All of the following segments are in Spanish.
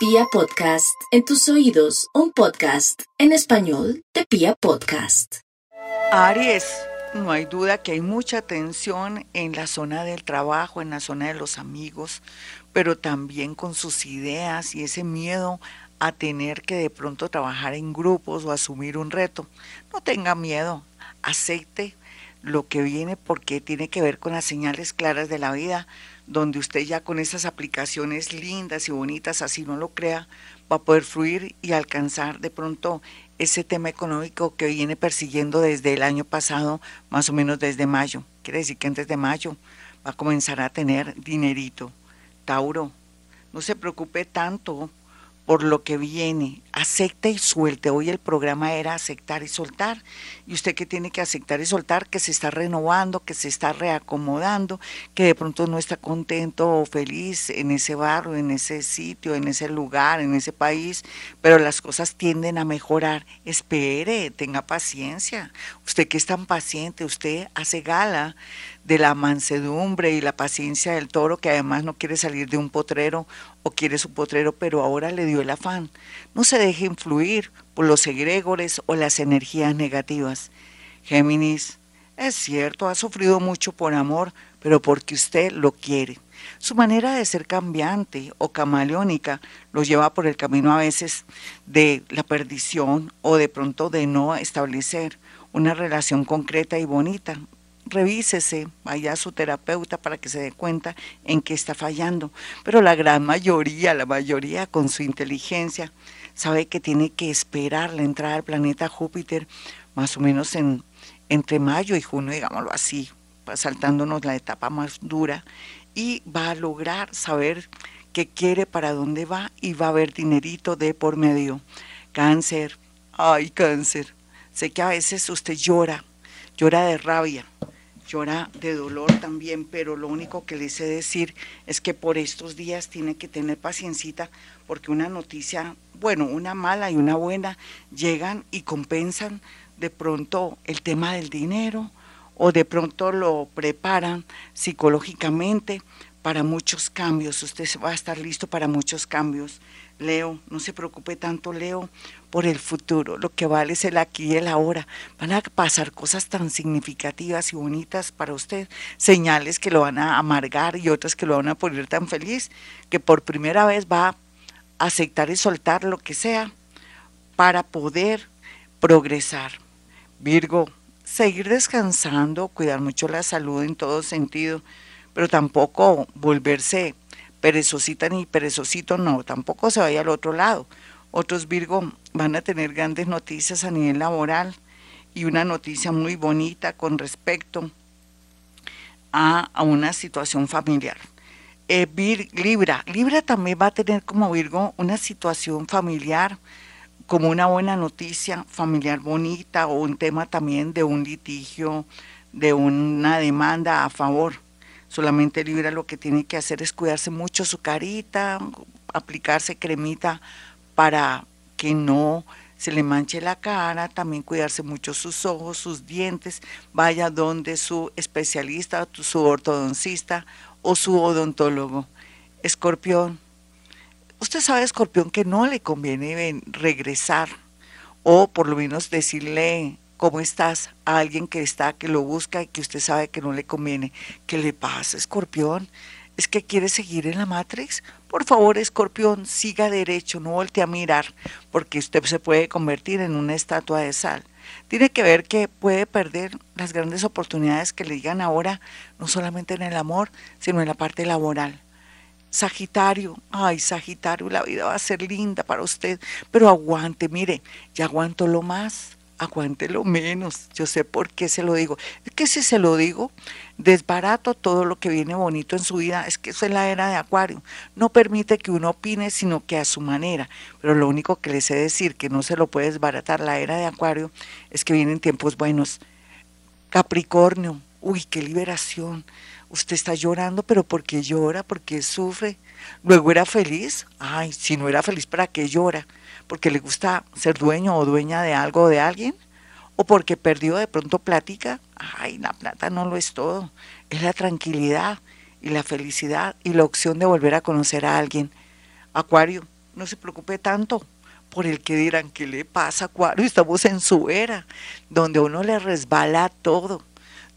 Pia Podcast, en tus oídos, un podcast en español de Pia Podcast. Aries, no hay duda que hay mucha tensión en la zona del trabajo, en la zona de los amigos, pero también con sus ideas y ese miedo a tener que de pronto trabajar en grupos o asumir un reto. No tenga miedo, acepte lo que viene porque tiene que ver con las señales claras de la vida, donde usted ya con esas aplicaciones lindas y bonitas, así no lo crea, va a poder fluir y alcanzar de pronto ese tema económico que viene persiguiendo desde el año pasado, más o menos desde mayo. Quiere decir que antes de mayo va a comenzar a tener dinerito. Tauro, no se preocupe tanto por lo que viene. Acepte y suelte. Hoy el programa era aceptar y soltar. Y usted que tiene que aceptar y soltar, que se está renovando, que se está reacomodando, que de pronto no está contento o feliz en ese barrio, en ese sitio, en ese lugar, en ese país, pero las cosas tienden a mejorar. Espere, tenga paciencia. Usted que es tan paciente, usted hace gala de la mansedumbre y la paciencia del toro, que además no quiere salir de un potrero o quiere su potrero, pero ahora le dio el afán. No se deje influir por los egregores o las energías negativas. Géminis, es cierto, ha sufrido mucho por amor, pero porque usted lo quiere. Su manera de ser cambiante o camaleónica lo lleva por el camino a veces de la perdición o de pronto de no establecer una relación concreta y bonita revísese, vaya a su terapeuta para que se dé cuenta en qué está fallando. Pero la gran mayoría, la mayoría con su inteligencia, sabe que tiene que esperar la entrada del planeta Júpiter más o menos en, entre mayo y junio, digámoslo así, saltándonos la etapa más dura, y va a lograr saber qué quiere, para dónde va, y va a haber dinerito de por medio. Cáncer, ay cáncer, sé que a veces usted llora, llora de rabia, llora de dolor también, pero lo único que le sé decir es que por estos días tiene que tener paciencita porque una noticia, bueno, una mala y una buena llegan y compensan de pronto el tema del dinero o de pronto lo preparan psicológicamente para muchos cambios. Usted va a estar listo para muchos cambios. Leo, no se preocupe tanto, Leo, por el futuro. Lo que vale es el aquí y el ahora. Van a pasar cosas tan significativas y bonitas para usted, señales que lo van a amargar y otras que lo van a poner tan feliz, que por primera vez va a aceptar y soltar lo que sea para poder progresar. Virgo, seguir descansando, cuidar mucho la salud en todo sentido pero tampoco volverse perezosita ni perezosito, no, tampoco se vaya al otro lado. Otros Virgo van a tener grandes noticias a nivel laboral y una noticia muy bonita con respecto a, una situación familiar. Eh, Libra, Libra también va a tener como Virgo una situación familiar, como una buena noticia familiar bonita o un tema también de un litigio, de una demanda a favor Solamente Libra lo que tiene que hacer es cuidarse mucho su carita, aplicarse cremita para que no se le manche la cara, también cuidarse mucho sus ojos, sus dientes, vaya donde su especialista, su ortodoncista o su odontólogo. Escorpión, usted sabe, Escorpión, que no le conviene regresar o por lo menos decirle cómo estás a alguien que está, que lo busca y que usted sabe que no le conviene. ¿Qué le pasa, escorpión? ¿Es que quiere seguir en la Matrix? Por favor, escorpión, siga derecho, no voltee a mirar, porque usted se puede convertir en una estatua de sal. Tiene que ver que puede perder las grandes oportunidades que le digan ahora, no solamente en el amor, sino en la parte laboral. Sagitario, ay Sagitario, la vida va a ser linda para usted, pero aguante, mire, ya aguanto lo más aguántelo menos. Yo sé por qué se lo digo. Es que si se lo digo, desbarato todo lo que viene bonito en su vida. Es que eso es la era de Acuario. No permite que uno opine, sino que a su manera. Pero lo único que le sé decir que no se lo puede desbaratar la era de Acuario es que vienen tiempos buenos. Capricornio, uy, qué liberación. Usted está llorando, pero ¿por qué llora? ¿Por qué sufre? Luego era feliz. Ay, si no era feliz, ¿para qué llora? Porque le gusta ser dueño o dueña de algo o de alguien, o porque perdió de pronto plática. Ay, la plata no lo es todo, es la tranquilidad y la felicidad y la opción de volver a conocer a alguien. Acuario, no se preocupe tanto por el que dirán, ¿qué le pasa, Acuario? Estamos en su era, donde uno le resbala todo,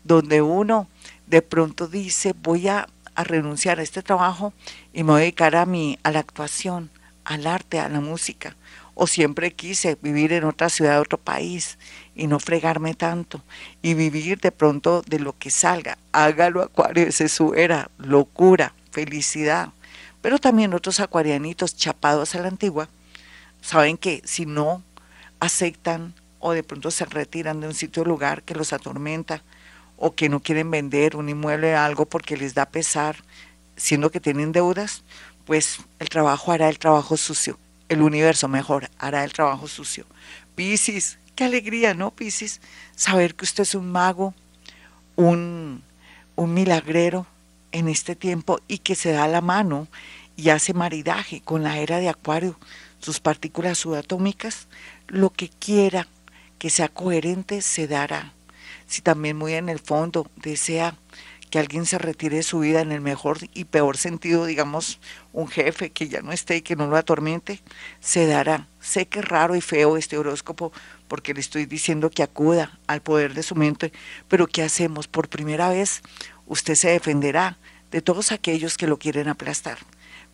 donde uno de pronto dice, voy a, renunciar a este trabajo y me voy a dedicar a, mi, a la actuación, al arte, a la música. O siempre quise vivir en otra ciudad, otro país y no fregarme tanto y vivir de pronto de lo que salga. Hágalo, Acuario, esa es su era, locura, felicidad. Pero también otros acuarianitos chapados a la antigua saben que si no aceptan o de pronto se retiran de un sitio o lugar que los atormenta o que no quieren vender un inmueble o algo porque les da pesar, siendo que tienen deudas, pues el trabajo hará el trabajo sucio. El universo mejor hará el trabajo sucio. Piscis, qué alegría, ¿no, Piscis? Saber que usted es un mago, un, un milagrero en este tiempo y que se da la mano y hace maridaje con la era de Acuario sus partículas subatómicas, lo que quiera que sea coherente se dará. Si también muy en el fondo desea que alguien se retire de su vida en el mejor y peor sentido, digamos, un jefe que ya no esté y que no lo atormente, se dará. Sé que es raro y feo este horóscopo porque le estoy diciendo que acuda al poder de su mente, pero ¿qué hacemos? Por primera vez usted se defenderá de todos aquellos que lo quieren aplastar.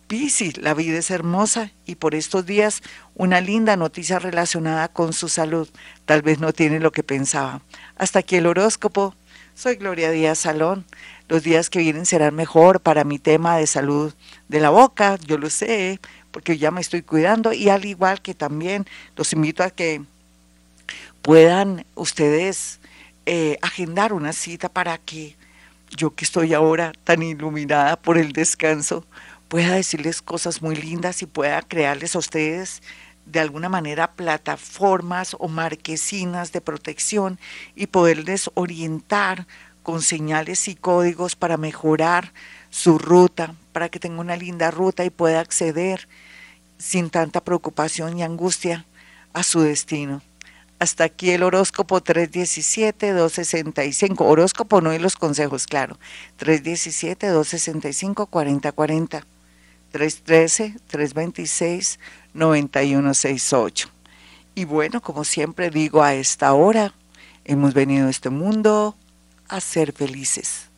Piscis, la vida es hermosa y por estos días una linda noticia relacionada con su salud. Tal vez no tiene lo que pensaba. Hasta aquí el horóscopo. Soy Gloria Díaz Salón. Los días que vienen serán mejor para mi tema de salud de la boca, yo lo sé, porque ya me estoy cuidando y al igual que también los invito a que puedan ustedes eh, agendar una cita para que yo que estoy ahora tan iluminada por el descanso, pueda decirles cosas muy lindas y pueda crearles a ustedes de alguna manera plataformas o marquesinas de protección y poderles orientar con señales y códigos para mejorar su ruta, para que tenga una linda ruta y pueda acceder sin tanta preocupación y angustia a su destino. Hasta aquí el horóscopo 317-265. Horóscopo no y los consejos, claro. 317-265-4040. 313-326-9168. Y bueno, como siempre digo, a esta hora hemos venido a este mundo a ser felices.